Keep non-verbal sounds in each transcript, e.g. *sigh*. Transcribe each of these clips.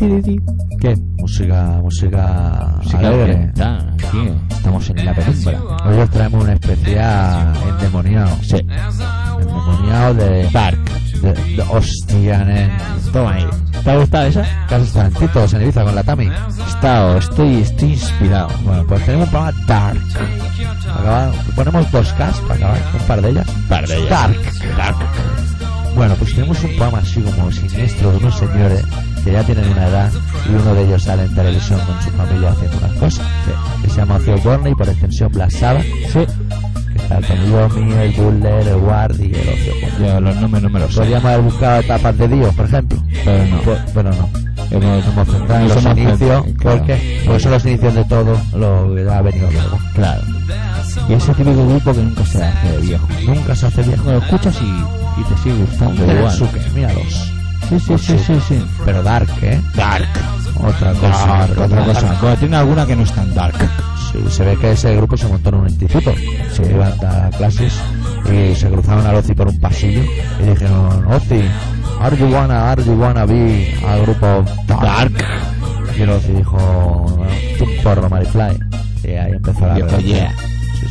¿Qué? Música, música alegre. ambiental, tío. Estamos en la penumbra. Hoy os traemos un especial endemoniado. Sí. Endemoniado de Dark. De, de hostia, nen. Toma ahí. ¿Te ha gustado esa? Casos Tarantitos en Ibiza con la Tami. Estado, estoy, estoy inspirado. Bueno, pues tenemos un programa Dark. Acaba- ponemos dos Ks para acabar, un par de ellas. par de ellas. Dark. Dark. Bueno, pues tenemos un programa así como siniestro de unos señores que ya tienen una edad y uno de ellos sale en televisión con su familia haciendo unas cosas. Que se llama Ozzy Osbourne y por extensión Black Sabbath. Sí. Que está el Tony Iommi, el Butler, el Ward y el Osbourne. Yo los nombres no me los sé. Podríamos haber buscado etapas de Dios, por ejemplo. Pero no. Pues- pero no. Hemos, Nos centramos en los hemos inicios. centrado, claro. ¿Por qué? Porque son los inicios de todo lo que ha venido luego. Claro. Y ese típico grupo que nunca se hace viejo. Nunca se hace viejo. Lo escuchas y, y te sigue gustando igual. su que, míralos. Sí, sí, sí, sí, sí. Pero dark, ¿eh? Dark. Otra cosa. Dark, otra cosa. Bueno, tiene alguna que no es tan dark. Sí, se ve que ese grupo se montó en un instituto. Se iban a dar clases y se cruzaron a Ozzy por un pasillo y dijeron, Ozzy, are you wanna, are you wanna be al grupo Dark? Y el dijo, "Tú porro, Marifly. Y ahí empezó la Dijo, relación. yeah.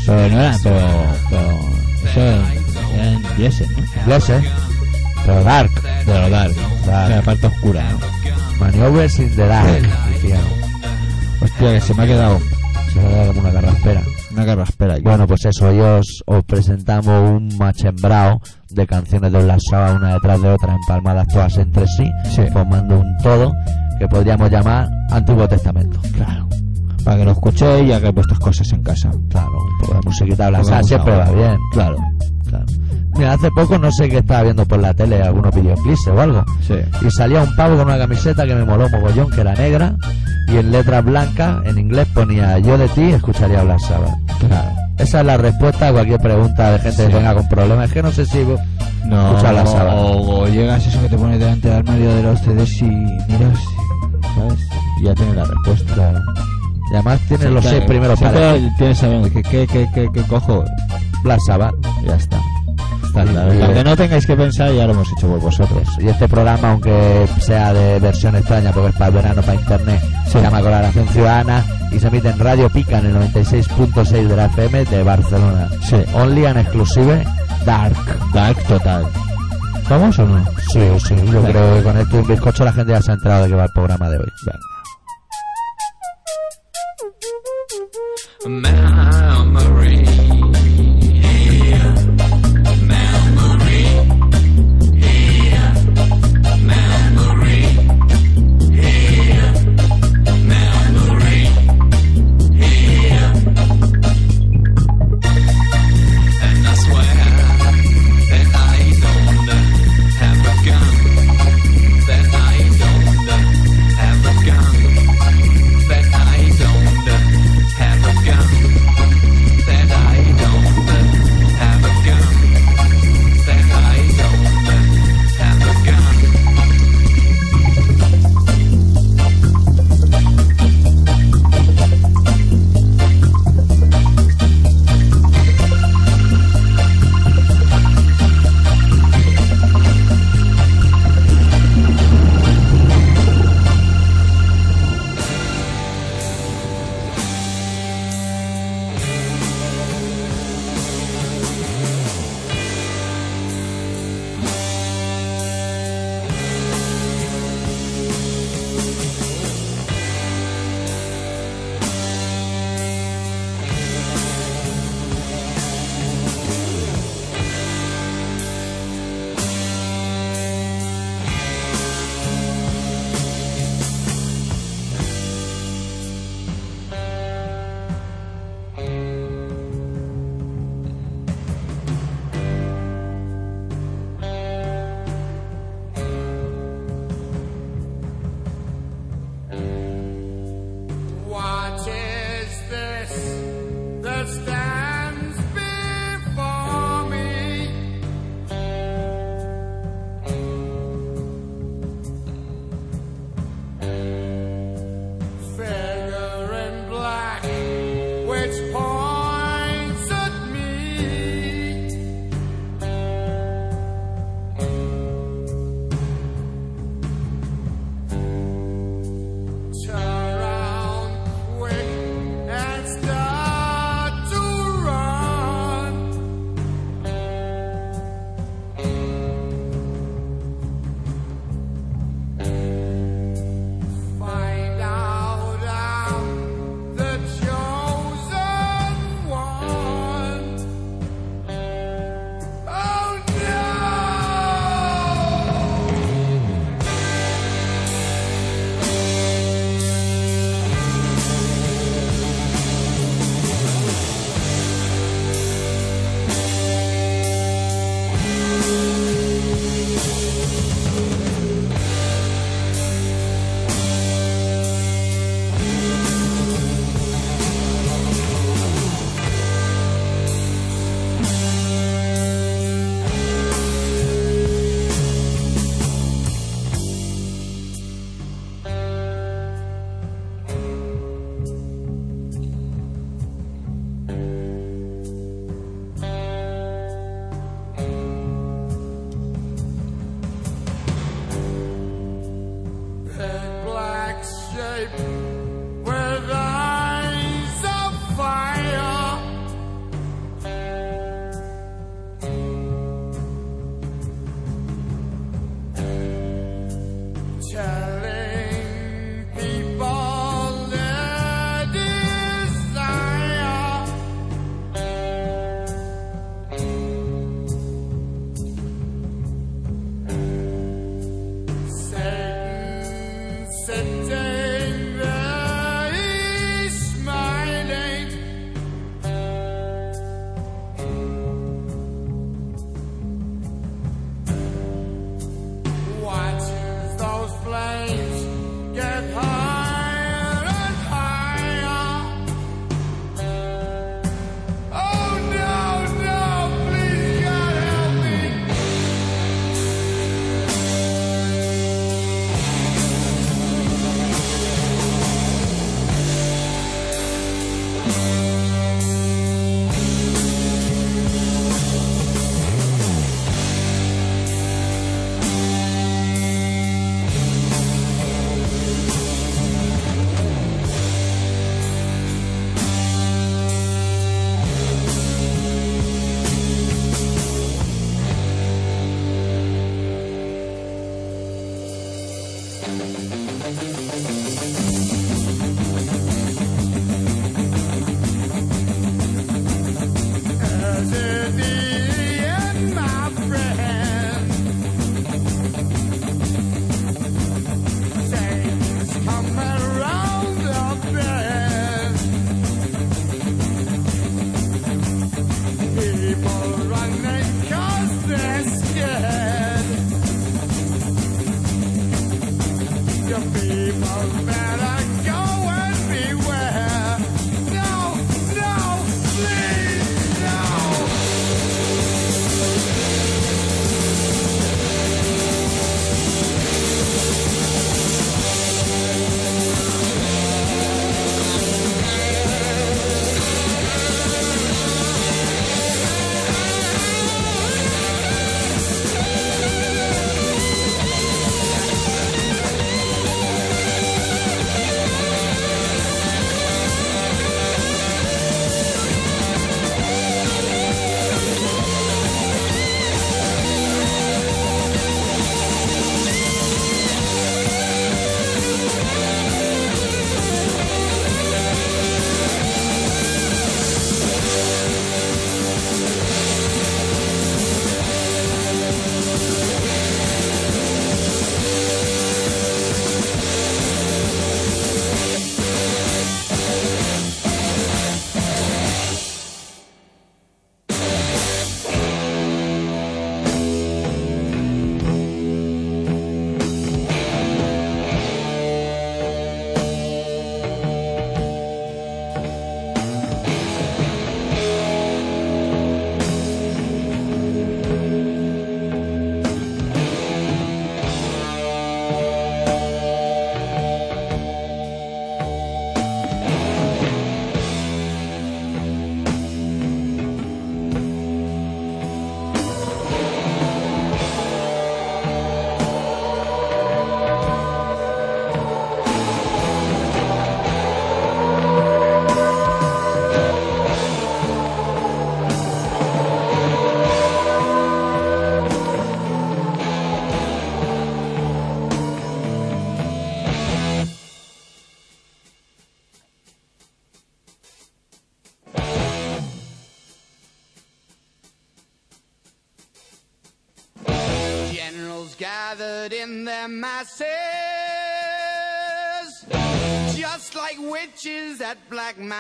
Pero no era, pero, pero eso era en ¿eh? Pero Dark. Pero dark. Dark. La parte oscura, ¿no? In the Dark. Decían. Hostia, que se me ha quedado Se me da como una carraspera. una carraspera. aquí. Bueno, pues eso, hoy os, os presentamos un machembrao de canciones de Sabbath una detrás de otra, empalmadas todas entre sí, Sí. formando un todo que podríamos llamar Antiguo Testamento. claro. Para que lo escuchéis y hagáis vuestras cosas en casa. Claro, de musiquita de Sabbath siempre va bien. Claro. Claro. Mira, hace poco no sé qué estaba viendo por la tele, algunos videoclips o algo, Sí. y salía un pavo con una camiseta que me moló mogollón, que era negra, y en letras blancas, en inglés ponía yo de ti escucharía Sabbath. Claro. Esa es la respuesta a cualquier pregunta de gente Sí. que tenga con problemas. Es que no sé si No, Escucha la sábana. o, o llegas eso que te pones delante del armario de los CDs y miras, ¿sabes? Y ya tienes la respuesta. Claro. Y además tiene Sí, los claro. seis primeros tienes sabiendo que qué, qué, qué, qué cojo. Black Sabbath. Ya está. Está Sí, claro. y- Aunque no tengáis que pensar, ya lo hemos hecho por vosotros. Y este programa, aunque sea de versión extraña, porque es para el verano, para internet, se llama Colaboración Ciudadana y se emite en Radio Pica en el 96.6 de la FM de Barcelona. Sí. Only and exclusive Dark. Dark total. ¿Vamos o no? Sí, sí. Yo Venga. creo que con esto y un bizcocho la gente ya se ha enterado de que va el programa de hoy. Venga. Memory.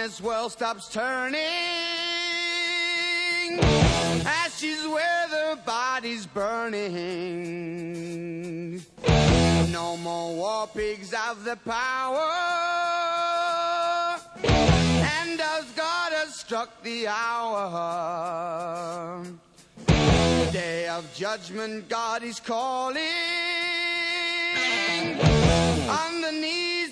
Darkness world stops turning, ashes where the body's burning. No more war pigs have the power, and as God has struck the hour, day of judgment, God is calling. On the knees,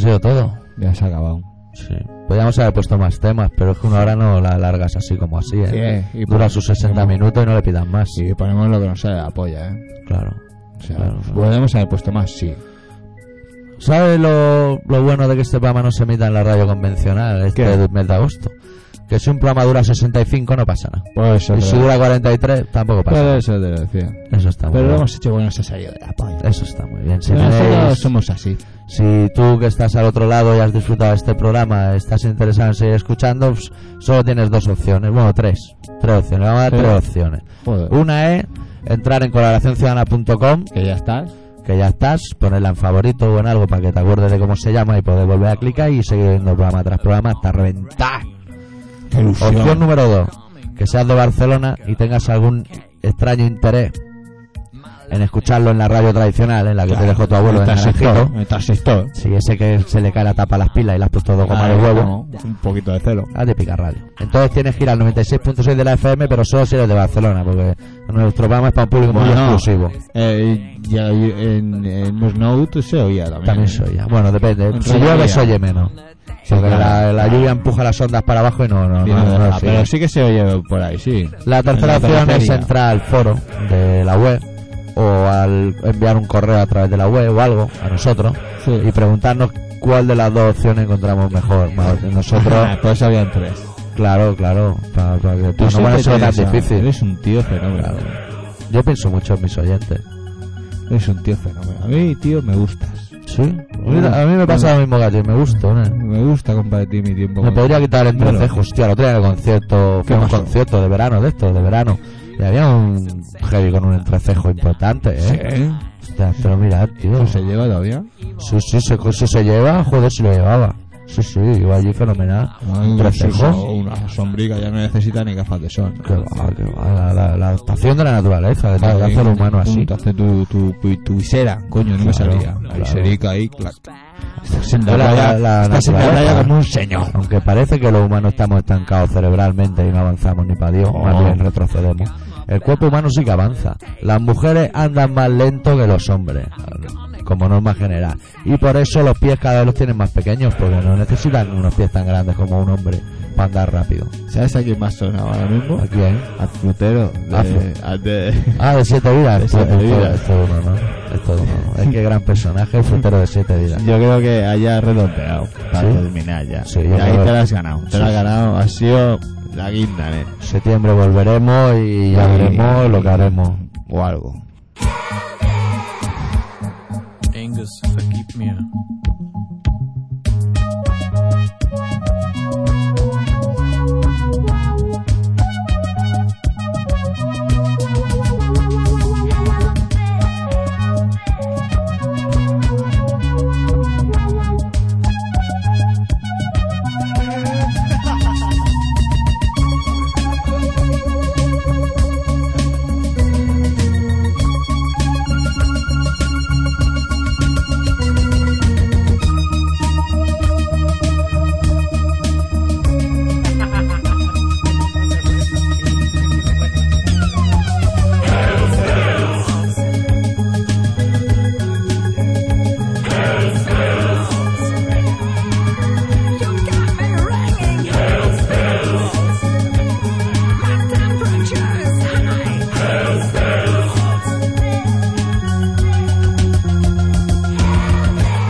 sido todo. ya se ha acabado. Sí. Podríamos haber puesto más temas, pero es que una hora no la largas así como así, ¿eh? Sí, y Dura sus 60 ponemos- minutos y no le pidan más. Sí, ponemos lo que nos sale de la polla, ¿eh? Claro. O sea, Claro, claro. podemos haber puesto más, sí. ¿Sabes lo, lo bueno de que este programa no se emita en la radio convencional este ¿Qué? mes de agosto? Que si un programa dura 65 no pasa nada. Pues eso, Y si dura 43 tampoco pasa pues nada. eso te lo decía. Eso está muy Pero lo bien. hemos hecho bueno, se ha salido de la polla. Eso está muy bien. Si, Pero nosotros tenéis- somos así. si tú que estás al otro lado y has disfrutado de este programa, estás interesado en seguir escuchando, pues, solo tienes dos opciones. Bueno, tres. Tres opciones. Vamos a dar tres opciones. Joder. Una es entrar en colaboracionciudadana.com Que ya estás. que ya estás, ponerla en favorito o en algo para que te acuerdes de cómo se llama y poder volver a clicar y seguir viendo programa tras programa hasta reventar. Opción número dos, que seas de Barcelona y tengas algún extraño interés en escucharlo en la radio tradicional, en la que te dejó tu abuelo en el transistor. Si ese que se le cae la tapa a las pilas y le has puesto dos gomas de Ah, huevo, no, Un poquito de celo. haz de picar radio. Entonces tienes que ir al 96.6 de la FM, pero solo si eres de Barcelona, porque nuestro programa es para un público muy Bueno, exclusivo. Eh, ya en, en Note se oía también. También se oye. Bueno, depende. En Si llueve se oye menos. Sí, Porque claro. la, la lluvia empuja las ondas para abajo y no, no, no, no sigue. pero sí que se oye por ahí, sí. La tercera opción es entrar al foro de la web o al enviar un correo a través de la web o algo a nosotros Sí. y preguntarnos cuál de las dos opciones encontramos mejor. Nosotros, *laughs* pues habían tres. claro, claro, para, para que Tú no ponérselo tan difícil. Eres un tío fenómeno. Claro. Yo pienso mucho en mis oyentes. Eres un tío fenómeno. A mí, tío, me gustas. Sí, Mira, a mí me pasa lo mismo que a ti, me gusta. Me gusta compartir mi tiempo. Me podría quitar el entrecejo, hostia, el otro día en el concierto, fue ¿Qué un concierto de verano de estos, de verano, y había un heavy con un entrecejo importante, ¿eh? ¿Sí? Hostia, pero mira, tío, ¿Eso se lleva todavía? sí, sí, se, si se lleva, joder, si lo llevaba, sí, sí, iba allí fenomenal, Ay, entrecejo, eso, Una sombrica ya no necesita ni gafas de sol. que va, que va, la, la, la adaptación de la naturaleza, que te hace el humano así, Te hace tu, tu, tu, tu visera, coño, no me salía. La claro. viserica ahí, clac. En la, como un señor. aunque parece que los humanos estamos estancados cerebralmente y no avanzamos ni para Dios, Oh. más bien retrocedemos. El cuerpo humano sí que avanza. Las mujeres andan más lento que los hombres, como norma general. Y por eso los pies cada vez los tienen más pequeños, porque no necesitan unos pies tan grandes como un hombre para andar rápido. ¿Sabes a quién más sonaba ahora mismo? ¿A quién? Al frutero. De, al de... Ah, de siete vidas. De siete vidas. esto es uno, ¿no? Esto es uno. Es que gran personaje, el frutero de siete vidas. Yo creo que haya redondeado para ¿Sí? terminar ya. Sí, y ahí creo- te la has ganado. Te Sí, has ganado. Ha sido la guinda, ¿eh? Septiembre volveremos y ya veremos lo que haremos. O algo. Angus,